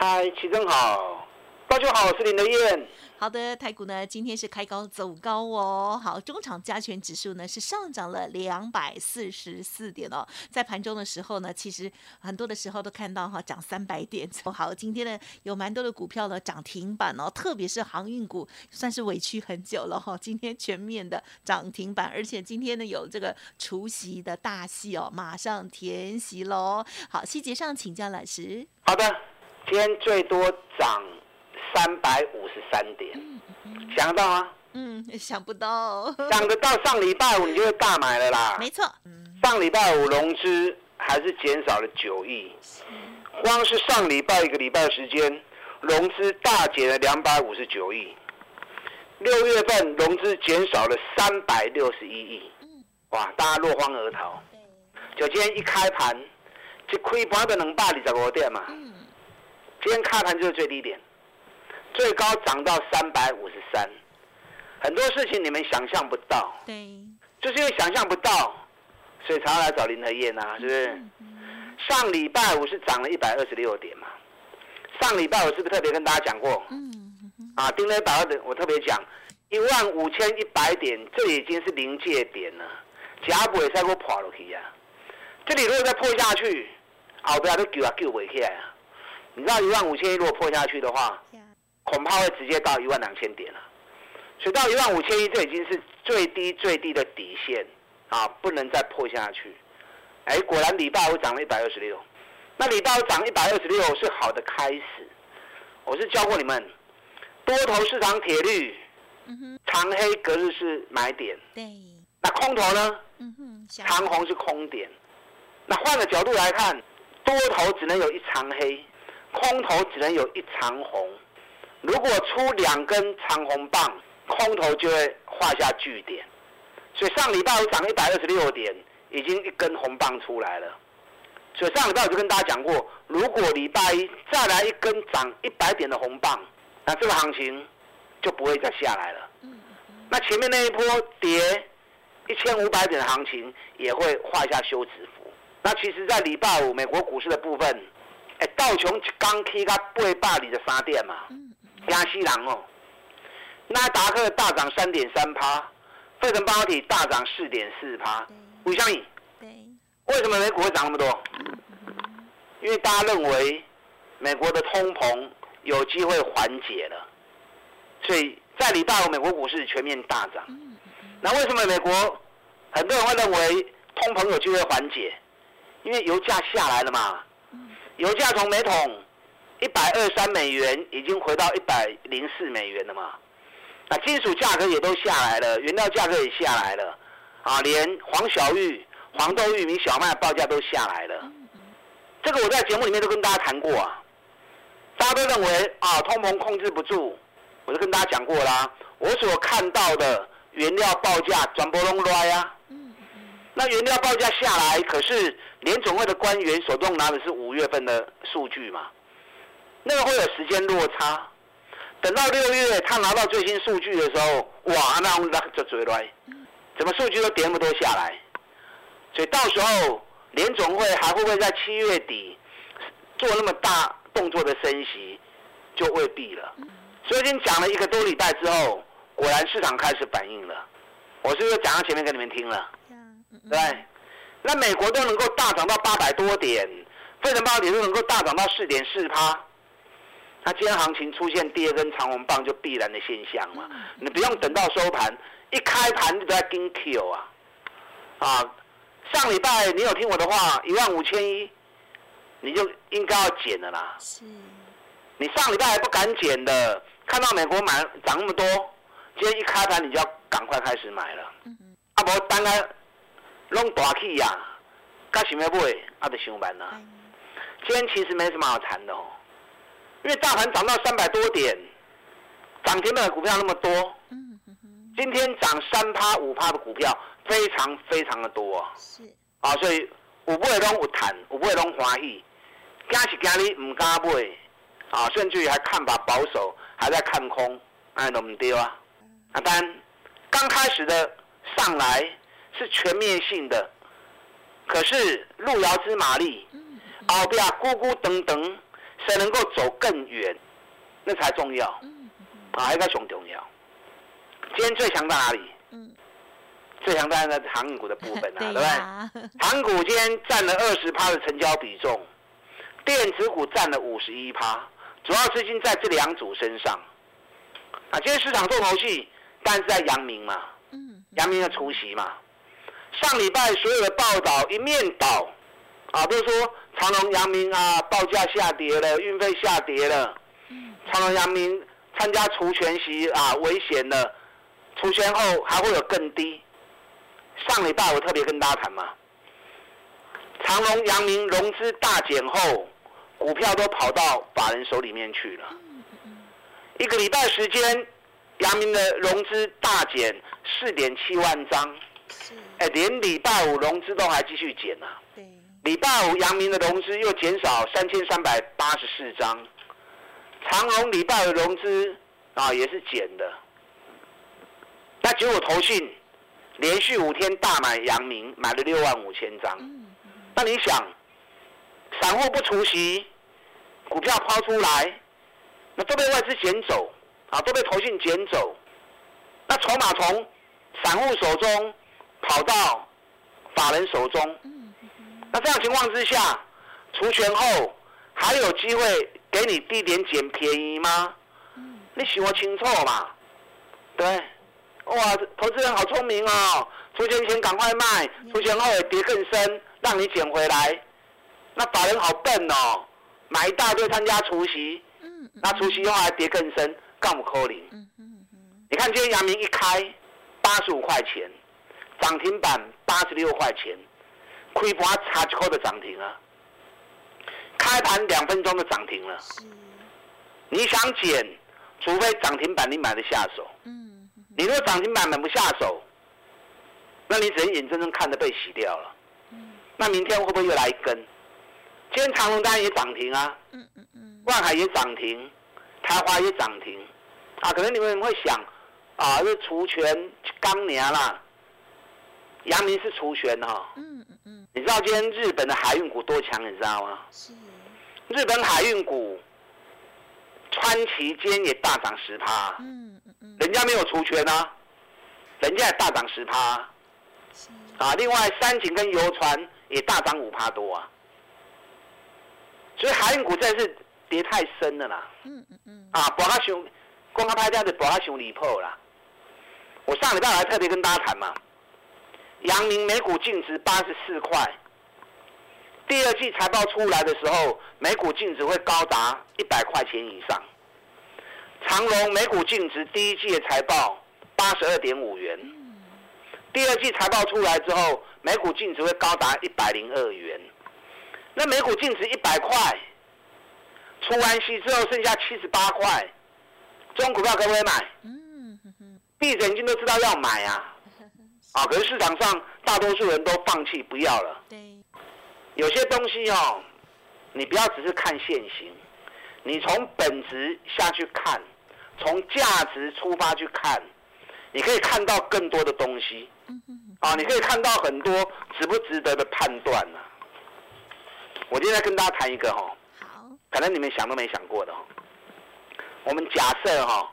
嗨，齐正好，大家好，我是林德燕。好的，台股呢今天是开高走高哦。好，中场加权指数呢是上涨了两百四十四点哦。在盘中的时候呢，其实很多的时候都看到哈涨三百点。好，今天呢有蛮多的股票呢涨停板哦，特别是航运股，算是委屈很久了哈。今天全面的涨停板，而且今天呢有这个除夕的大戏哦，马上填席喽。好，细节上请教老师。好的。今天最多涨三百五十三点，想得到吗？嗯，想不到。想得到上礼拜五你就会大买了啦。没错。上礼拜五融资还是减少了九亿，光是上礼拜一个礼拜的时间，融资大减了两百五十九亿。六月份融资减少了三百六十一亿，哇，大家落荒而逃。就今天一开盘，就亏盘的能百二十五点嘛。今天开盘就是最低点，最高涨到三百五十三，很多事情你们想象不到，对，就是因为想象不到，所以才要来找林和燕呐，是不是？上礼拜五是涨了一百二十六点嘛，上礼拜我是不是特别跟大家讲过？嗯，啊，盯了一百二的，我特别讲一万五千一百点，这已经是临界点了，假不会再给我破落去呀？这里如果再破下去，后边都救啊救不起来啊！你知道一万五千一如果破下去的话，恐怕会直接到一万两千点了。所以到一万五千一，这已经是最低最低的底线啊，不能再破下去。哎，果然礼拜五涨了一百二十六，那礼拜五涨一百二十六是好的开始。我是教过你们，多头市场铁律，长黑隔日是买点。对。那空头呢？嗯哼，长红是空点。那换个角度来看，多头只能有一长黑。空头只能有一长红，如果出两根长红棒，空头就会画下句点。所以上礼拜五涨一百二十六点，已经一根红棒出来了。所以上礼拜我就跟大家讲过，如果礼拜一再来一根涨一百点的红棒，那这个行情就不会再下来了。那前面那一波跌一千五百点的行情也会画下休止符。那其实，在礼拜五美国股市的部分。哎，道琼刚起到八百二十三点嘛，惊死人哦！纳达克大涨三点三趴，费城半导体大涨四点四趴。吴相颖，对，为什么美股会涨那么多？因为大家认为美国的通膨有机会缓解了，所以在礼拜五美国股市全面大涨。那为什么美国很多人会认为通膨有机会缓解？因为油价下来了嘛。油价从每桶一百二三美元已经回到一百零四美元了嘛？那金属价格也都下来了，原料价格也下来了，啊，连黄小玉、黄豆、玉米、小麦报价都下来了。这个我在节目里面都跟大家谈过啊，大家都认为啊，通膨控制不住，我就跟大家讲过啦。我所看到的原料报价转波隆来呀。那原料报价下来，可是联总会的官员手中拿的是五月份的数据嘛？那个会有时间落差。等到六月他拿到最新数据的时候，哇，那那就嘴来，怎么数据都跌那么多下来？所以到时候联总会还会不会在七月底做那么大动作的升息，就未必了。所以已经讲了一个多礼拜之后，果然市场开始反应了。我是不是讲到前面给你们听了？对，那美国都能够大涨到八百多点，费城半导体都能够大涨到四点四趴，那今天行情出现第二根长红棒就必然的现象嘛？你不用等到收盘，一开盘就在跟 Q 啊！啊，上礼拜你有听我的话，一万五千一，你就应该要减的啦。是，你上礼拜还不敢减的，看到美国买涨那么多，今天一开盘你就要赶快开始买了。嗯嗯，啊不，当然。弄大气呀，干什么不会？啊，得上班呐。今天其实没什么好谈的哦。因为大盘涨到三百多点，涨停板的股票那么多，今天涨三趴五趴的股票非常非常的多啊。是啊，所以有买拢有谈，有买拢欢喜，惊是惊你唔敢买啊，甚至于还看法保守，还在看空，哎，都唔对啊。啊，但刚开始的上来是全面性的，可是路遥知马力，后边咕咕噔噔，谁能够走更远，那才重要。啊，一个熊重要。今天最强在哪里？最强在那航股的部分啊，对不对？航股今天占了二十趴的成交比重，电子股占了五十一趴，主要资金在这两组身上。啊，今天市场重头戏。但是在阳明嘛，嗯阳明的出席嘛，上礼拜所有的报道一面倒，啊，都说长隆、阳明啊报价下跌了，运费下跌了，长隆、阳明参加除权息啊危险了，除权后还会有更低。上礼拜我特别跟大家谈嘛，长隆、阳明融资大减后，股票都跑到法人手里面去了，一个礼拜时间。阳明的融资大减四点七万张，哎，连礼拜五融资都还继续减啊。对，礼拜五阳明的融资又减少三千三百八十四张，长隆礼拜五融资啊也是减的。那结果投信连续五天大买阳明，买了六万五千张。那你想，散户不出席，股票抛出来，那都被外资捡走。啊，都被投信捡走，那筹码从散户手中跑到法人手中，那这样情况之下，除权后还有机会给你低点捡便宜吗？你想清楚嘛？对，哇，投资人好聪明哦，出钱前赶快卖，除钱后也跌更深，让你捡回来。那法人好笨哦，买一大堆参加除夕，那除夕后还跌更深。干不扣零，你看今天阳明一开八十五块钱，涨停板八十六块钱，亏盘差几块的涨停啊！开盘两分钟的涨停了。你想减，除非涨停板你买得下手。嗯。你如果涨停板买不下手，那你只能眼睁睁看着被洗掉了。那明天会不会又来一根？今天长隆单也涨停啊。嗯嗯嗯。万海也涨停。开花也涨停，啊，可能你们会想，啊，是除权刚年啦，阳明是除权哈，嗯嗯嗯，你知道今天日本的海运股多强，你知道吗？是，日本海运股，川崎今天也大涨十趴，嗯嗯嗯，人家没有除权啊，人家也大涨十趴，啊，另外三井跟游船也大涨五趴多啊，所以海运股真是。跌太深了啦，嗯嗯嗯，啊，把它熊，光他拍价的博他熊离破啦。我上礼拜还特别跟大家谈嘛，阳明每股净值八十四块，第二季财报出来的时候，每股净值会高达一百块钱以上。长隆每股净值第一季的财报八十二点五元，第二季财报出来之后，每股净值会高达一百零二元。那每股净值一百块。出完息之后剩下七十八块，这种股票可不可以买？嗯，闭着眼睛都知道要买啊，啊！可是市场上大多数人都放弃不要了。对，有些东西哦，你不要只是看现行，你从本质下去看，从价值出发去看，你可以看到更多的东西。啊，你可以看到很多值不值得的判断呢。我今天跟大家谈一个哈。可能你们想都没想过的哦。我们假设哈，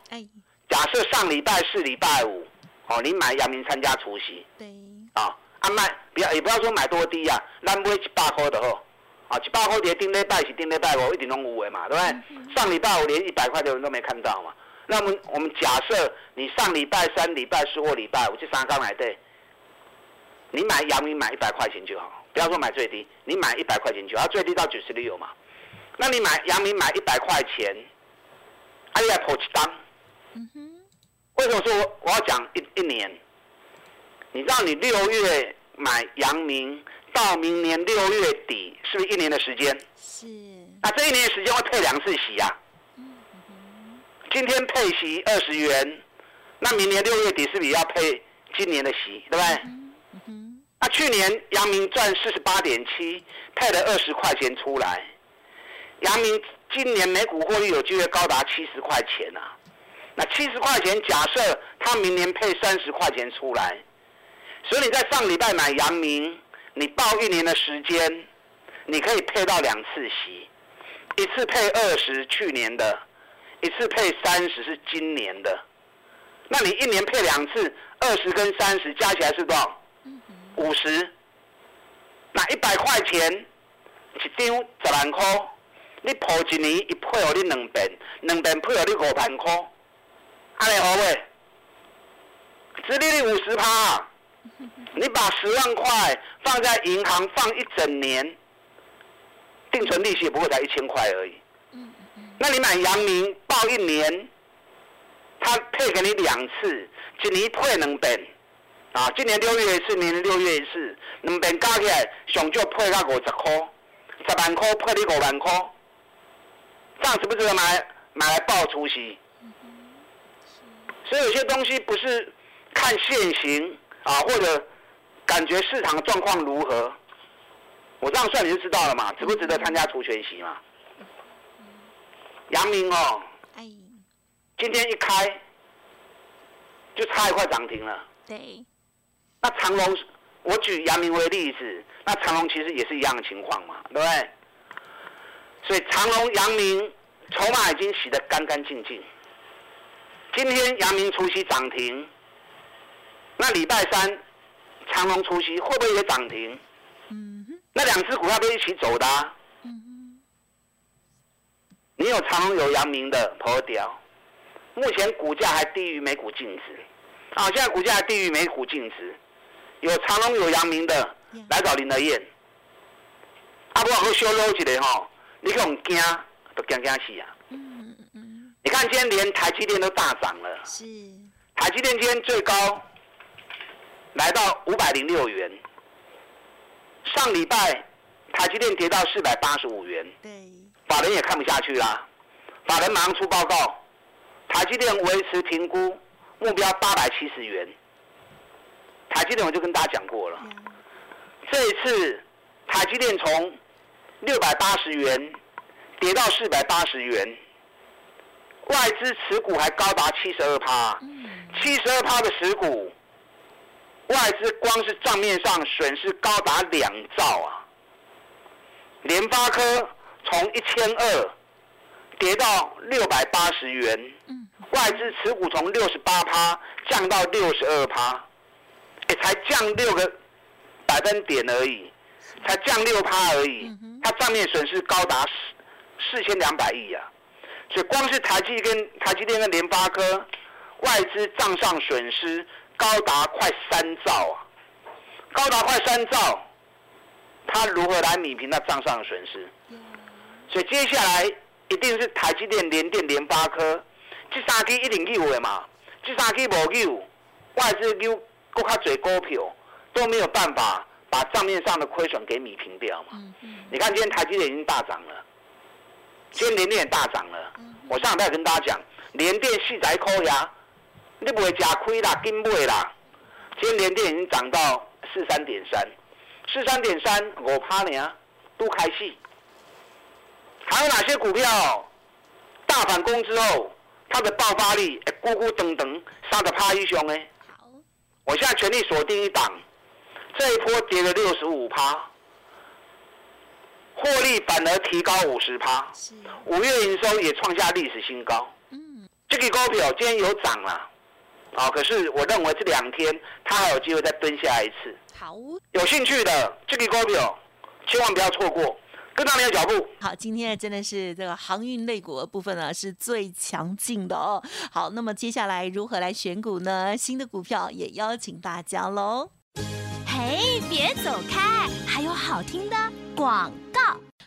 假设上礼拜是、礼拜五，哦，你买阳明参加除夕，对，啊，啊卖，不要也不要说买多低啊，咱买一百块的吼，啊，一百块跌顶礼拜是顶礼拜五一定拢有的嘛，对不对？上礼拜我连一百块的人都没看到嘛。那么我们假设你上礼拜三、礼拜四或礼拜五这三刚买对，你买阳明买一百块钱就好，不要说买最低，你买一百块钱就好，最低到九十六嘛。那你买阳明买一百块钱，哎呀破一单。嗯哼。为什么说我我要讲一一年？你知道你六月买阳明到明年六月底，是不是一年的时间？是。那这一年的时间会配两次息啊？今天配息二十元，那明年六月底是不是要配今年的息，对不对？那去年阳明赚四十八点七，配了二十块钱出来，阳明今年每股获利有机会高达七十块钱啊。那七十块钱，假设他明年配三十块钱出来，所以你在上礼拜买阳明，你报一年的时间，你可以配到两次息，一次配二十，去年的，一次配三十是今年的，那你一年配两次，二十跟三十加起来是多少？五十。那一百块钱一张十万块，你抱一年一配合，你两遍，两遍配合，你五万块。安尼好未？殖利率五十趴，你把十万块放在银行放一整年，定存利息也不过才一千块而已。那你买阳明报一年，他配给你两次，一年配两遍，啊，今年六月一次，明年六月一次，两遍加起来上就配到五十块，十万块配你五万块，这样值不值得买买来报出息？所以有些东西不是看现行啊，或者感觉市场状况如何，我这样算你就知道了嘛，值不值得参加除权息嘛？阳明哦，今天一开就差一块涨停了。对。那长隆，我举阳明为例子，那长隆其实也是一样的情况嘛，对不对？所以长隆、阳明筹码已经洗得干干净净。今天阳明除夕涨停，那礼拜三长隆除夕会不会也涨停？嗯那两只股票都一起走的。嗯你有长隆有阳明的破掉，目前股价还低于每股净值。啊，现在股价还低于每股净值。有长隆有阳明的来找林德燕。啊，不好修搂一个吼，你可能惊，都惊惊死啊！你看，今天连台积电都大涨了。是。台积电今天最高来到五百零六元。上礼拜台积电跌到四百八十五元。对。法人也看不下去啦，法人马上出报告，台积电维持评估目标八百七十元。台积电我就跟大家讲过了，这一次台积电从六百八十元跌到四百八十元。外资持股还高达七十二趴，七十二趴的持股，外资光是账面上损失高达两兆啊！联发科从一千二跌到六百八十元，外资持股从六十八趴降到六十二趴，也才降六个百分点而已，才降六趴而已，它账面损失高达四四千两百亿啊！所以光是台积跟台积电跟联发科外资账上损失高达快三兆啊，高达快三兆，他如何来米平那账上的损失？所以接下来一定是台积电、联电、联发科这三支一定有的嘛，这三支无有，外资有够较侪股票都没有办法把账面上的亏损给米平掉嘛。你看今天台积电已经大涨了。今天连电也大涨了，我上礼拜跟大家讲，连电细仔扣牙，你不会吃亏啦，跟不会啦。今天连电已经涨到四三点三，四三点三，我怕你啊，都开戏。还有哪些股票大反攻之后，它的爆发力咕咕噔噔，杀的趴一雄呢？好，我现在全力锁定一档，这一波跌了六十五趴。获利反而提高五十趴，五月营收也创下历史新高。嗯，这个股票今天有涨了，啊，可是我认为这两天它还有机会再蹲下一次。好，有兴趣的这个股票千万不要错过，跟上你的脚步。好，今天真的是这个航运类股的部分呢是最强劲的哦。好，那么接下来如何来选股呢？新的股票也邀请大家喽。嘿，别走开，还有好听的广。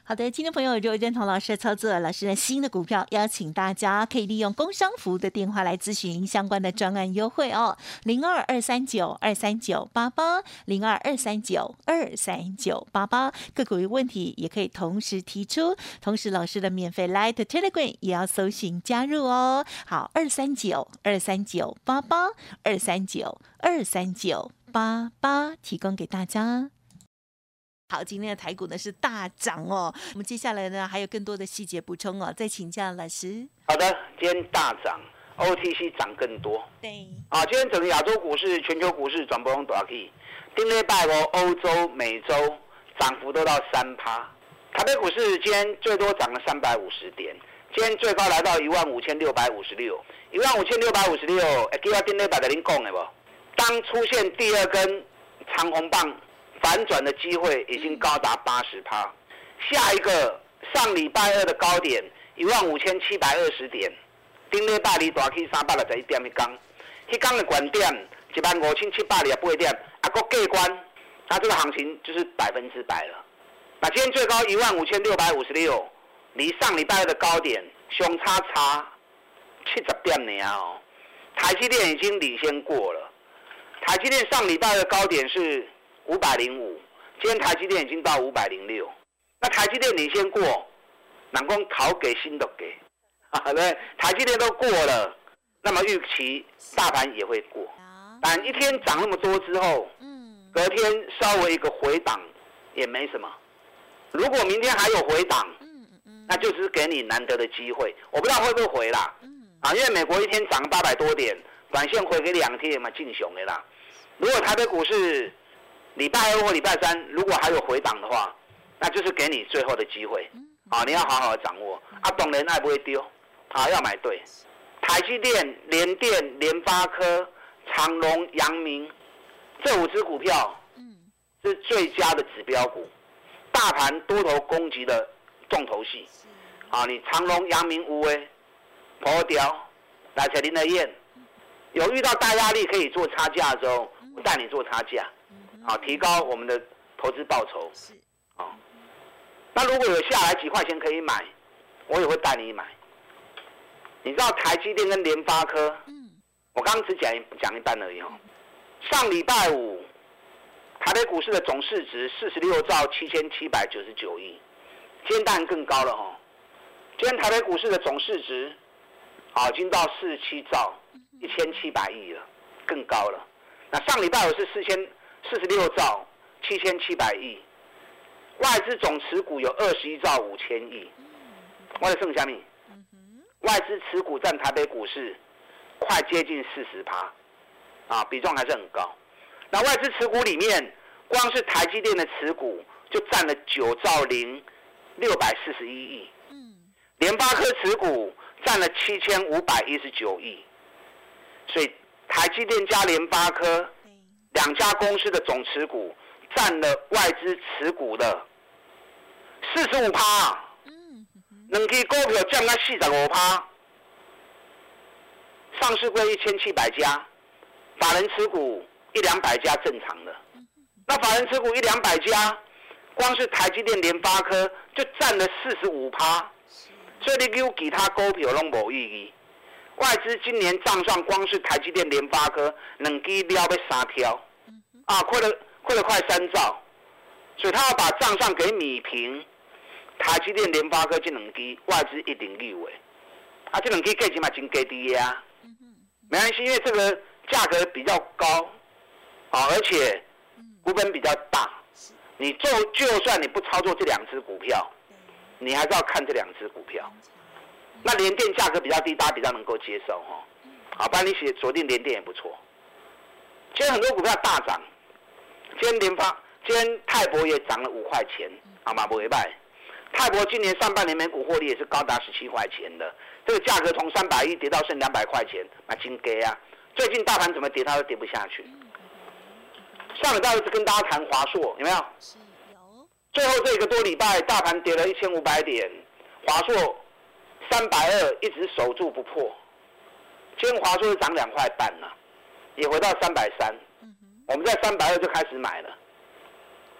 好的，听众朋友，如果认同老师的操作，老师的新的股票，邀请大家可以利用工商服务的电话来咨询相关的专案优惠哦，零二二三九二三九八八，零二二三九二三九八八，个股有问题也可以同时提出，同时老师的免费 Light Telegram 也要搜寻加入哦。好，二三九二三九八八，二三九二三九八八，提供给大家。好，今天的台股呢是大涨哦。我们接下来呢还有更多的细节补充哦，再请教老师。好的，今天大涨，OTC 涨更多。对。啊，今天整个亚洲股市、全球股市转波动多少 K？丁内拜哦，欧洲、美洲涨幅都到三趴。台北股市今天最多涨了三百五十点，今天最高来到一万五千六百五十六，一万五千六百五十六。哎，给我丁内拜的您讲的不？当出现第二根长红棒。反转的机会已经高达八十趴，下一个上礼拜二的高点一万五千七百二十点，顶礼拜二大起三百六十一点一刚，一刚的关点一万五千七百二十八点，啊，个过关，那这个行情就是百分之百了。那今天最高一万五千六百五十六，离上礼拜二的高点相差差七十点呢哦。台积电已经领先过了，台积电上礼拜的高点是。五百零五，今天台积电已经到五百零六，那台积电领先过，南光逃给新的给，啊对，台积电都过了，那么预期大盘也会过，但一天涨那么多之后，嗯，隔天稍微一个回档也没什么，如果明天还有回档，嗯嗯那就是给你难得的机会，我不知道会不会回啦，嗯，啊，因为美国一天涨八百多点，短线回给两天嘛，进熊的啦，如果台北股市。礼拜二或礼拜三，如果还有回档的话，那就是给你最后的机会，啊，你要好好的掌握。啊，懂人爱不会丢，啊，要买对。台积电、联电、联发科、长隆、阳明这五只股票，嗯，是最佳的指标股，大盘多头攻击的重头戏。啊，你长隆、阳明、无为、破雕、来彩林的燕，有遇到大压力可以做差价的时候，我带你做差价。好，提高我们的投资报酬。是，好。那如果有下来几块钱可以买，我也会带你买。你知道台积电跟联发科？嗯。我刚刚只讲讲一半而已哦。上礼拜五，台北股市的总市值四十六兆七千七百九十九亿，今天当然更高了哦。今天台北股市的总市值，啊，已经到四十七兆一千七百亿了，更高了。那上礼拜五是四千。四十六兆七千七百亿，外资总持股有二十一兆五千亿，外资剩下面，外资持股占台北股市快接近四十趴，啊，比重还是很高。那外资持股里面，光是台积电的持股就占了九兆零六百四十一亿，联发科持股占了七千五百一十九亿，所以台积电加联发科。两家公司的总持股占了外资持股的四十五趴，两支股票占了四十五趴。上市柜一千七百家，法人持股一两百家正常的。那法人持股一两百家，光是台积电、联发科就占了四十五趴，所以你给我其他股票拢无意义。外资今年账上光是台积电、联发科两支了要三条，啊，亏了亏了快三兆，所以他要把账上给米平，台积电、联发科这两支外资一定立位，啊，这两支价钱嘛真低啊，没关系，因为这个价格比较高，啊，而且股本比较大，你做就算你不操作这两只股票，你还是要看这两只股票。那联电价格比较低，大家比较能够接受哈。好，帮你写锁定联电也不错。现在很多股票大涨，今天联发，今天泰博也涨了五块钱，好吗？不会败。泰博今年上半年每股获利也是高达十七块钱的，这个价格从三百亿跌到剩两百块钱，那金给啊！最近大盘怎么跌，它都跌不下去。上礼拜一直跟大家谈华硕，有没有？有。最后这个多礼拜，大盘跌了一千五百点，华硕。三百二一直守住不破，今天华硕是涨两块半了，也回到三百三。我们在三百二就开始买了。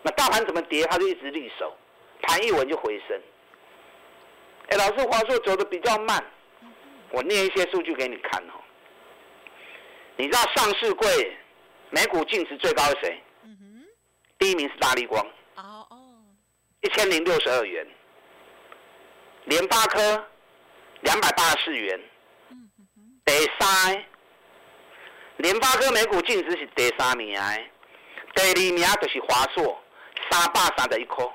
那大盘怎么跌，它就一直立守。盘一稳就回升。哎，老师，华硕走的比较慢，我念一些数据给你看哦。你知道上市柜每股净值最高是谁？第一名是大力光。哦哦。一千零六十二元。联发科两百八十四元。第三，联发科每股净值是第三名，第二名就是华硕三百三十一颗。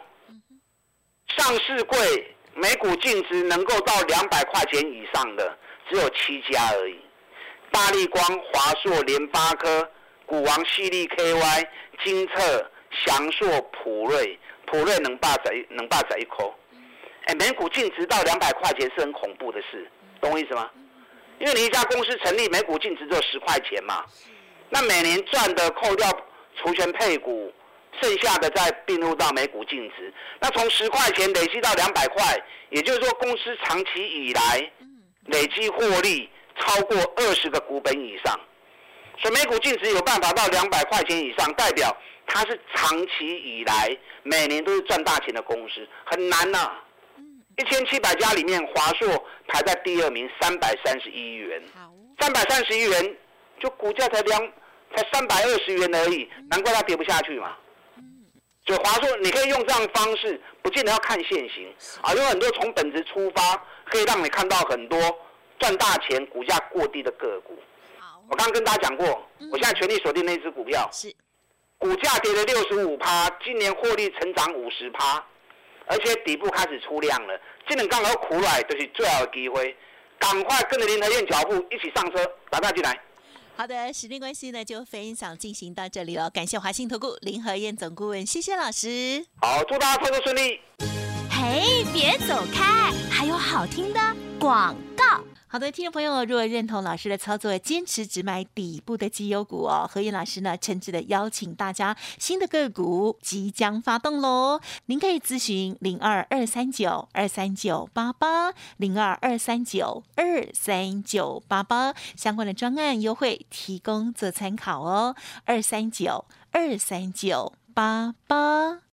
上市柜每股净值能够到两百块钱以上的只有七家而已。大力光、华硕、联发科、股王、犀利 KY、金策、翔硕、普瑞、普瑞能霸在能霸在一口，哎，每股净值到两百块钱是很恐怖的事，懂我意思吗？因为你一家公司成立，每股净值只有十块钱嘛，那每年赚的扣掉除权配股，剩下的再并入到每股净值，那从十块钱累积到两百块，也就是说公司长期以来累积获利。超过二十个股本以上，所以每股净值有办法到两百块钱以上，代表它是长期以来每年都是赚大钱的公司，很难呐。一千七百家里面，华硕排在第二名，三百三十一元。三百三十一元，就股价才两才三百二十元而已，难怪它跌不下去嘛。所以华硕你可以用这样方式，不见得要看现行。啊，有很多从本质出发，可以让你看到很多。赚大钱、股价过低的个股，好，我刚刚跟大家讲过，我现在全力锁定那只股票，是，股价跌了六十五趴，今年获利成长五十趴，而且底部开始出量了，今年刚好苦来就是最好的机会，赶快跟着林和燕脚步一起上车，打大进来。好的，时间关系呢，就分享进行到这里了，感谢华信投顾林和燕总顾问，谢谢老师。好，祝大家操作顺利。嘿，别走开，还有好听的广告。好的，听众朋友，如果认同老师的操作，坚持只买底部的绩优股哦，何燕老师呢，诚挚的邀请大家，新的个股即将发动喽，您可以咨询零二二三九二三九八八零二二三九二三九八八相关的专案优惠提供做参考哦，二三九二三九八八。